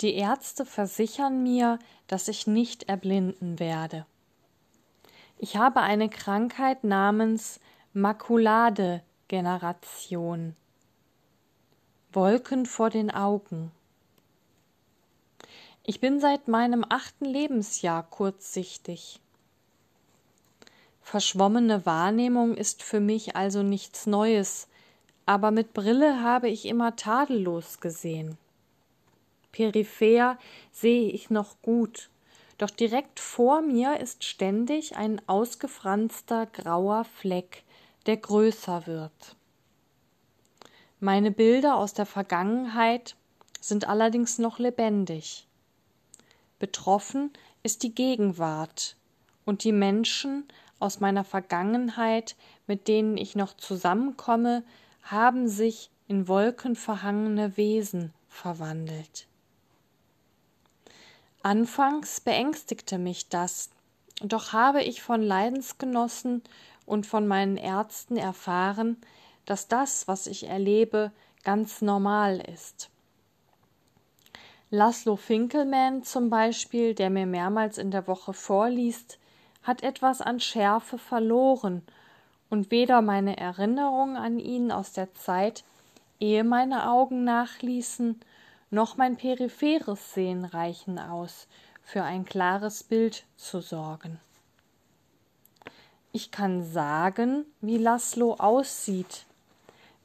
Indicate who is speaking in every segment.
Speaker 1: Die Ärzte versichern mir, dass ich nicht erblinden werde. Ich habe eine Krankheit namens Makuladegeneration. Wolken vor den Augen. Ich bin seit meinem achten Lebensjahr kurzsichtig. Verschwommene Wahrnehmung ist für mich also nichts Neues, aber mit Brille habe ich immer tadellos gesehen. Peripher sehe ich noch gut, doch direkt vor mir ist ständig ein ausgefranster grauer Fleck, der größer wird. Meine Bilder aus der Vergangenheit sind allerdings noch lebendig. Betroffen ist die Gegenwart und die Menschen aus meiner Vergangenheit, mit denen ich noch zusammenkomme, haben sich in wolkenverhangene Wesen verwandelt. Anfangs beängstigte mich das, doch habe ich von Leidensgenossen und von meinen Ärzten erfahren, dass das, was ich erlebe, ganz normal ist. Laszlo Finkelman zum Beispiel, der mir mehrmals in der Woche vorliest, hat etwas an Schärfe verloren, und weder meine Erinnerung an ihn aus der Zeit, ehe meine Augen nachließen, noch mein peripheres Sehen reichen aus, für ein klares Bild zu sorgen. Ich kann sagen, wie Laszlo aussieht,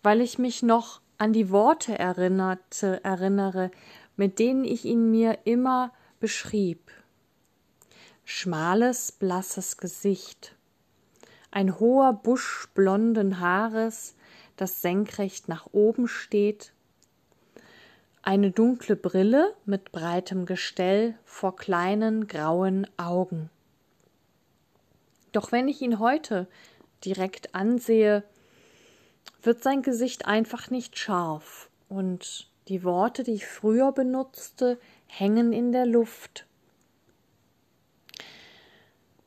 Speaker 1: weil ich mich noch an die Worte erinnerte, erinnere, mit denen ich ihn mir immer beschrieb. Schmales, blasses Gesicht, ein hoher Busch blonden Haares, das senkrecht nach oben steht, eine dunkle Brille mit breitem Gestell vor kleinen grauen Augen. Doch wenn ich ihn heute direkt ansehe, wird sein Gesicht einfach nicht scharf und die Worte, die ich früher benutzte, hängen in der Luft.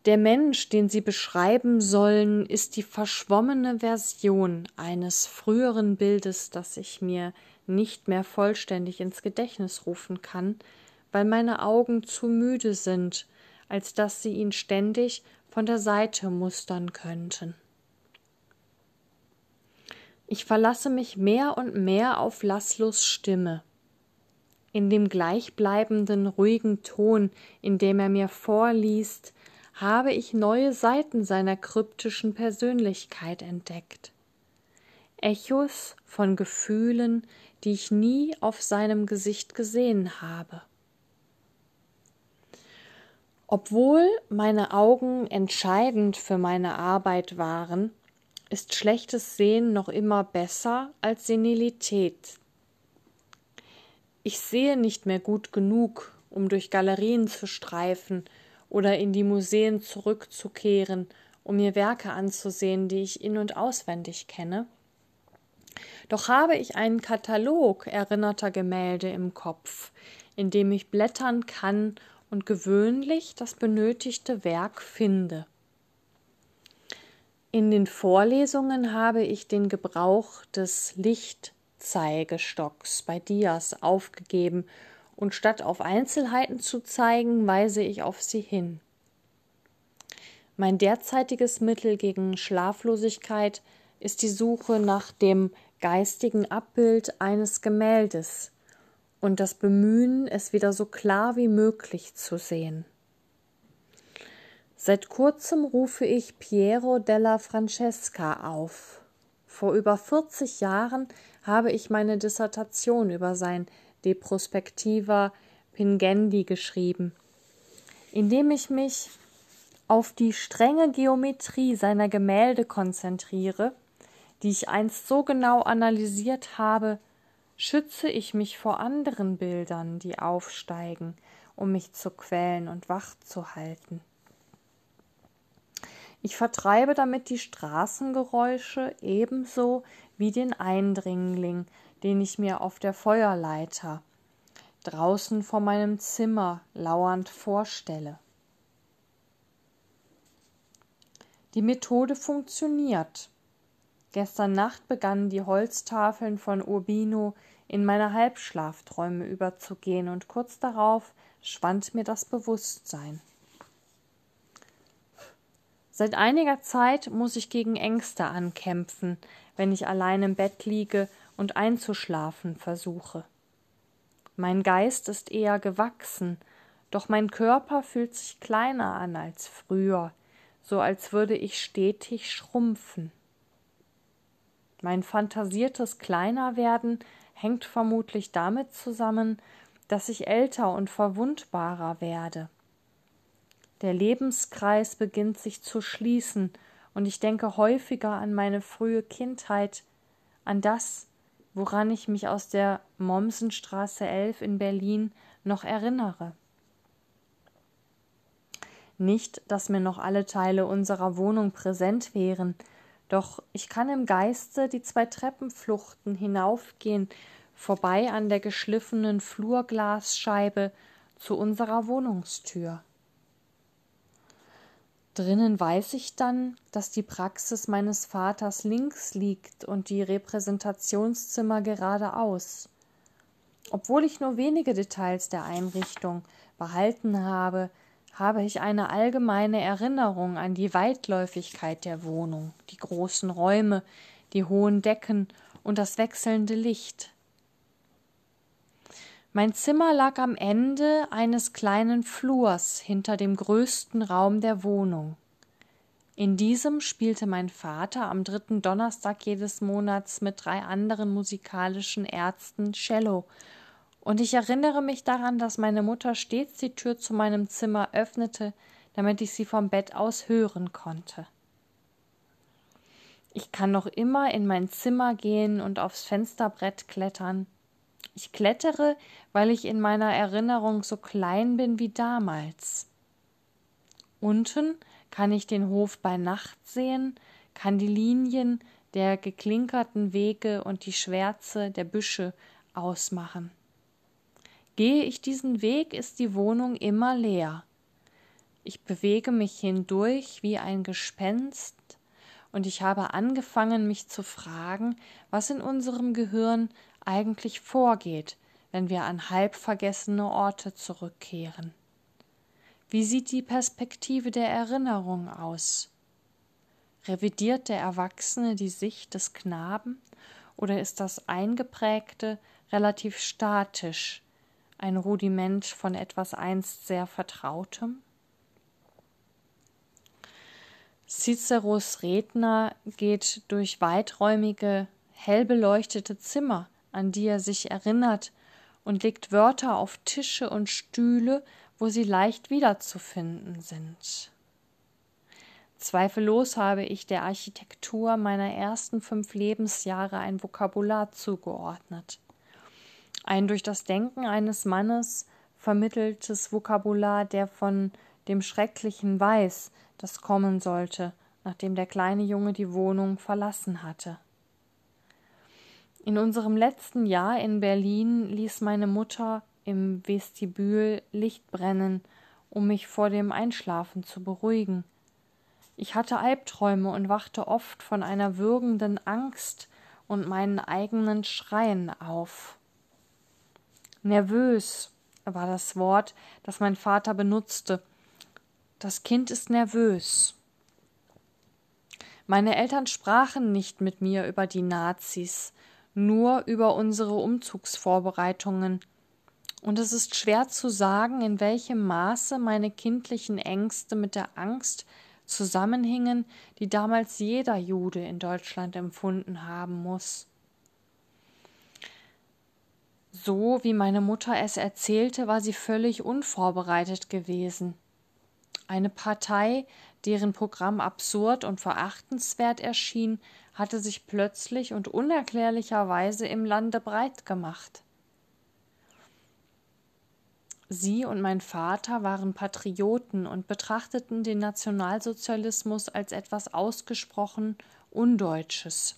Speaker 1: Der Mensch, den sie beschreiben sollen, ist die verschwommene Version eines früheren Bildes, das ich mir nicht mehr vollständig ins Gedächtnis rufen kann, weil meine Augen zu müde sind, als dass sie ihn ständig von der Seite mustern könnten. Ich verlasse mich mehr und mehr auf Laszlos Stimme. In dem gleichbleibenden, ruhigen Ton, in dem er mir vorliest, habe ich neue Seiten seiner kryptischen Persönlichkeit entdeckt. Echos von Gefühlen, die ich nie auf seinem Gesicht gesehen habe. Obwohl meine Augen entscheidend für meine Arbeit waren, ist schlechtes Sehen noch immer besser als Senilität. Ich sehe nicht mehr gut genug, um durch Galerien zu streifen oder in die Museen zurückzukehren, um mir Werke anzusehen, die ich in und auswendig kenne. Doch habe ich einen Katalog erinnerter Gemälde im Kopf, in dem ich blättern kann und gewöhnlich das benötigte Werk finde. In den Vorlesungen habe ich den Gebrauch des Lichtzeigestocks bei Dias aufgegeben und statt auf Einzelheiten zu zeigen, weise ich auf sie hin. Mein derzeitiges Mittel gegen Schlaflosigkeit ist die Suche nach dem geistigen Abbild eines Gemäldes und das Bemühen, es wieder so klar wie möglich zu sehen. Seit kurzem rufe ich Piero della Francesca auf. Vor über 40 Jahren habe ich meine Dissertation über sein De Prospectiva Pingendi geschrieben, indem ich mich auf die strenge Geometrie seiner Gemälde konzentriere die ich einst so genau analysiert habe, schütze ich mich vor anderen Bildern, die aufsteigen, um mich zu quälen und wach zu halten. Ich vertreibe damit die Straßengeräusche ebenso wie den Eindringling, den ich mir auf der Feuerleiter draußen vor meinem Zimmer lauernd vorstelle. Die Methode funktioniert. Gestern Nacht begannen die Holztafeln von Urbino in meine Halbschlafträume überzugehen, und kurz darauf schwand mir das Bewusstsein. Seit einiger Zeit muss ich gegen Ängste ankämpfen, wenn ich allein im Bett liege und einzuschlafen versuche. Mein Geist ist eher gewachsen, doch mein Körper fühlt sich kleiner an als früher, so als würde ich stetig schrumpfen. Mein fantasiertes Kleinerwerden hängt vermutlich damit zusammen, dass ich älter und verwundbarer werde. Der Lebenskreis beginnt sich zu schließen, und ich denke häufiger an meine frühe Kindheit, an das, woran ich mich aus der Mommsenstraße 11 in Berlin noch erinnere. Nicht, dass mir noch alle Teile unserer Wohnung präsent wären, doch ich kann im Geiste die zwei Treppenfluchten hinaufgehen, vorbei an der geschliffenen Flurglasscheibe zu unserer Wohnungstür. Drinnen weiß ich dann, dass die Praxis meines Vaters links liegt und die Repräsentationszimmer geradeaus. Obwohl ich nur wenige Details der Einrichtung behalten habe, habe ich eine allgemeine Erinnerung an die Weitläufigkeit der Wohnung, die großen Räume, die hohen Decken und das wechselnde Licht. Mein Zimmer lag am Ende eines kleinen Flurs hinter dem größten Raum der Wohnung. In diesem spielte mein Vater am dritten Donnerstag jedes Monats mit drei anderen musikalischen Ärzten Cello, und ich erinnere mich daran, dass meine Mutter stets die Tür zu meinem Zimmer öffnete, damit ich sie vom Bett aus hören konnte. Ich kann noch immer in mein Zimmer gehen und aufs Fensterbrett klettern, ich klettere, weil ich in meiner Erinnerung so klein bin wie damals. Unten kann ich den Hof bei Nacht sehen, kann die Linien der geklinkerten Wege und die Schwärze der Büsche ausmachen. Gehe ich diesen Weg, ist die Wohnung immer leer. Ich bewege mich hindurch wie ein Gespenst, und ich habe angefangen, mich zu fragen, was in unserem Gehirn eigentlich vorgeht, wenn wir an halb vergessene Orte zurückkehren. Wie sieht die Perspektive der Erinnerung aus? Revidiert der Erwachsene die Sicht des Knaben oder ist das Eingeprägte relativ statisch, ein Rudiment von etwas einst sehr Vertrautem? Ciceros Redner geht durch weiträumige, hell beleuchtete Zimmer, an die er sich erinnert, und legt Wörter auf Tische und Stühle, wo sie leicht wiederzufinden sind. Zweifellos habe ich der Architektur meiner ersten fünf Lebensjahre ein Vokabular zugeordnet. Ein durch das Denken eines Mannes vermitteltes Vokabular, der von dem Schrecklichen weiß, das kommen sollte, nachdem der kleine Junge die Wohnung verlassen hatte. In unserem letzten Jahr in Berlin ließ meine Mutter im Vestibül Licht brennen, um mich vor dem Einschlafen zu beruhigen. Ich hatte Albträume und wachte oft von einer würgenden Angst und meinen eigenen Schreien auf. Nervös war das Wort, das mein Vater benutzte. Das Kind ist nervös. Meine Eltern sprachen nicht mit mir über die Nazis, nur über unsere Umzugsvorbereitungen, und es ist schwer zu sagen, in welchem Maße meine kindlichen Ängste mit der Angst zusammenhingen, die damals jeder Jude in Deutschland empfunden haben muss. So wie meine Mutter es erzählte, war sie völlig unvorbereitet gewesen. Eine Partei, deren Programm absurd und verachtenswert erschien, hatte sich plötzlich und unerklärlicherweise im Lande breit gemacht. Sie und mein Vater waren Patrioten und betrachteten den Nationalsozialismus als etwas ausgesprochen Undeutsches.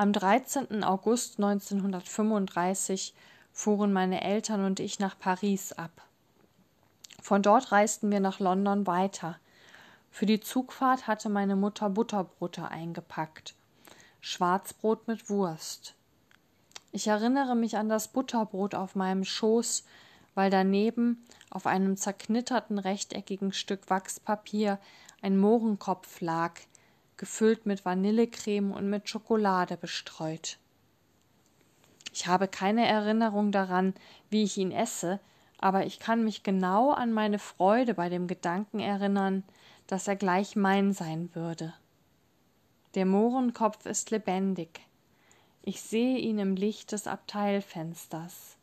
Speaker 1: Am 13. August 1935 fuhren meine Eltern und ich nach Paris ab. Von dort reisten wir nach London weiter. Für die Zugfahrt hatte meine Mutter Butterbrote eingepackt. Schwarzbrot mit Wurst. Ich erinnere mich an das Butterbrot auf meinem Schoß, weil daneben auf einem zerknitterten rechteckigen Stück Wachspapier ein Mohrenkopf lag, gefüllt mit Vanillecreme und mit Schokolade bestreut. Ich habe keine Erinnerung daran, wie ich ihn esse, aber ich kann mich genau an meine Freude bei dem Gedanken erinnern, dass er gleich mein sein würde. Der Mohrenkopf ist lebendig. Ich sehe ihn im Licht des Abteilfensters.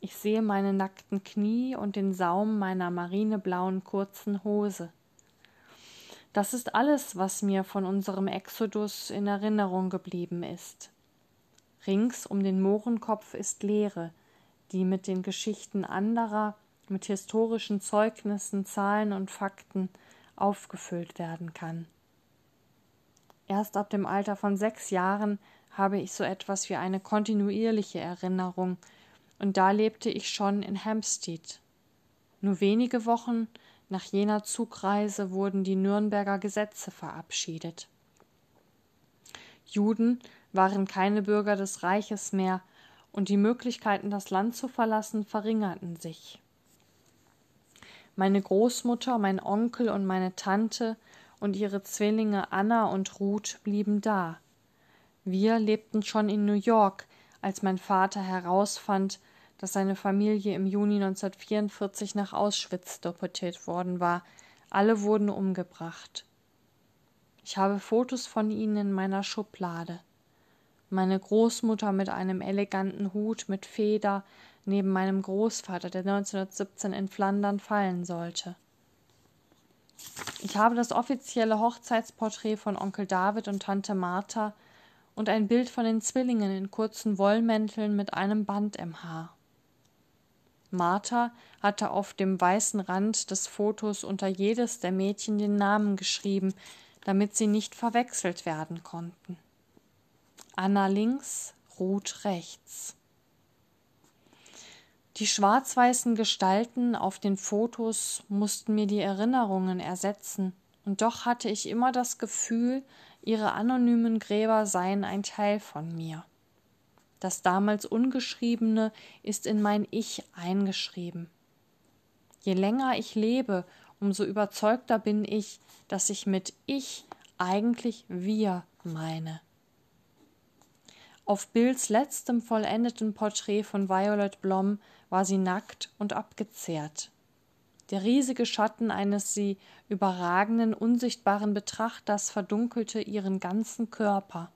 Speaker 1: Ich sehe meine nackten Knie und den Saum meiner marineblauen kurzen Hose. Das ist alles, was mir von unserem Exodus in Erinnerung geblieben ist. Rings um den Mohrenkopf ist Leere, die mit den Geschichten anderer, mit historischen Zeugnissen, Zahlen und Fakten aufgefüllt werden kann. Erst ab dem Alter von sechs Jahren habe ich so etwas wie eine kontinuierliche Erinnerung, und da lebte ich schon in Hampstead. Nur wenige Wochen nach jener Zugreise wurden die Nürnberger Gesetze verabschiedet. Juden waren keine Bürger des Reiches mehr, und die Möglichkeiten, das Land zu verlassen, verringerten sich. Meine Großmutter, mein Onkel und meine Tante und ihre Zwillinge Anna und Ruth blieben da. Wir lebten schon in New York, als mein Vater herausfand, dass seine Familie im Juni 1944 nach Auschwitz deportiert worden war. Alle wurden umgebracht. Ich habe Fotos von ihnen in meiner Schublade meine Großmutter mit einem eleganten Hut mit Feder neben meinem Großvater, der 1917 in Flandern fallen sollte. Ich habe das offizielle Hochzeitsporträt von Onkel David und Tante Martha und ein Bild von den Zwillingen in kurzen Wollmänteln mit einem Band im Haar. Martha hatte auf dem weißen Rand des Fotos unter jedes der Mädchen den Namen geschrieben, damit sie nicht verwechselt werden konnten. Anna links, Ruth rechts. Die schwarz-weißen Gestalten auf den Fotos mussten mir die Erinnerungen ersetzen, und doch hatte ich immer das Gefühl, ihre anonymen Gräber seien ein Teil von mir. Das damals Ungeschriebene ist in mein Ich eingeschrieben. Je länger ich lebe, umso überzeugter bin ich, dass ich mit Ich eigentlich wir meine. Auf Bills letztem vollendeten Porträt von Violet Blom war sie nackt und abgezehrt. Der riesige Schatten eines sie überragenden, unsichtbaren Betrachters verdunkelte ihren ganzen Körper.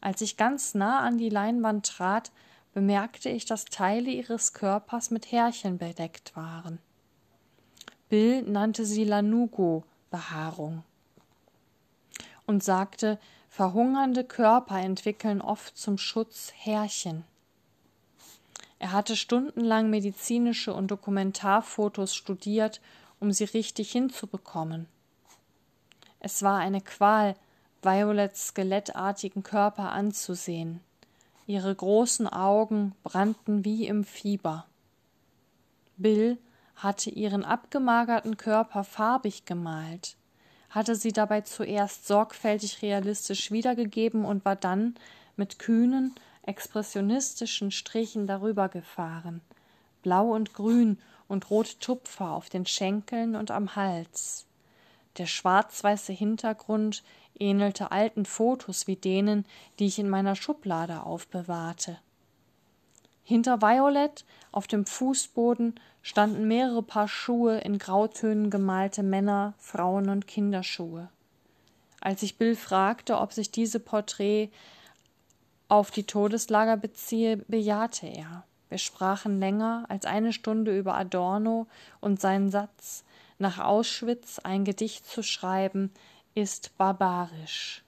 Speaker 1: Als ich ganz nah an die Leinwand trat, bemerkte ich, dass Teile ihres Körpers mit Härchen bedeckt waren. Bill nannte sie Lanugo-Behaarung und sagte, Verhungernde Körper entwickeln oft zum Schutz Härchen. Er hatte stundenlang medizinische und Dokumentarfotos studiert, um sie richtig hinzubekommen. Es war eine Qual, Violets skelettartigen Körper anzusehen. Ihre großen Augen brannten wie im Fieber. Bill hatte ihren abgemagerten Körper farbig gemalt hatte sie dabei zuerst sorgfältig realistisch wiedergegeben und war dann mit kühnen, expressionistischen Strichen darüber gefahren, blau und grün und rote Tupfer auf den Schenkeln und am Hals. Der schwarz-weiße Hintergrund ähnelte alten Fotos wie denen, die ich in meiner Schublade aufbewahrte. Hinter Violet auf dem Fußboden standen mehrere Paar Schuhe in Grautönen gemalte Männer, Frauen und Kinderschuhe. Als ich Bill fragte, ob sich diese Porträt auf die Todeslager beziehe, bejahte er. Wir sprachen länger als eine Stunde über Adorno und seinen Satz, nach Auschwitz ein Gedicht zu schreiben, ist barbarisch.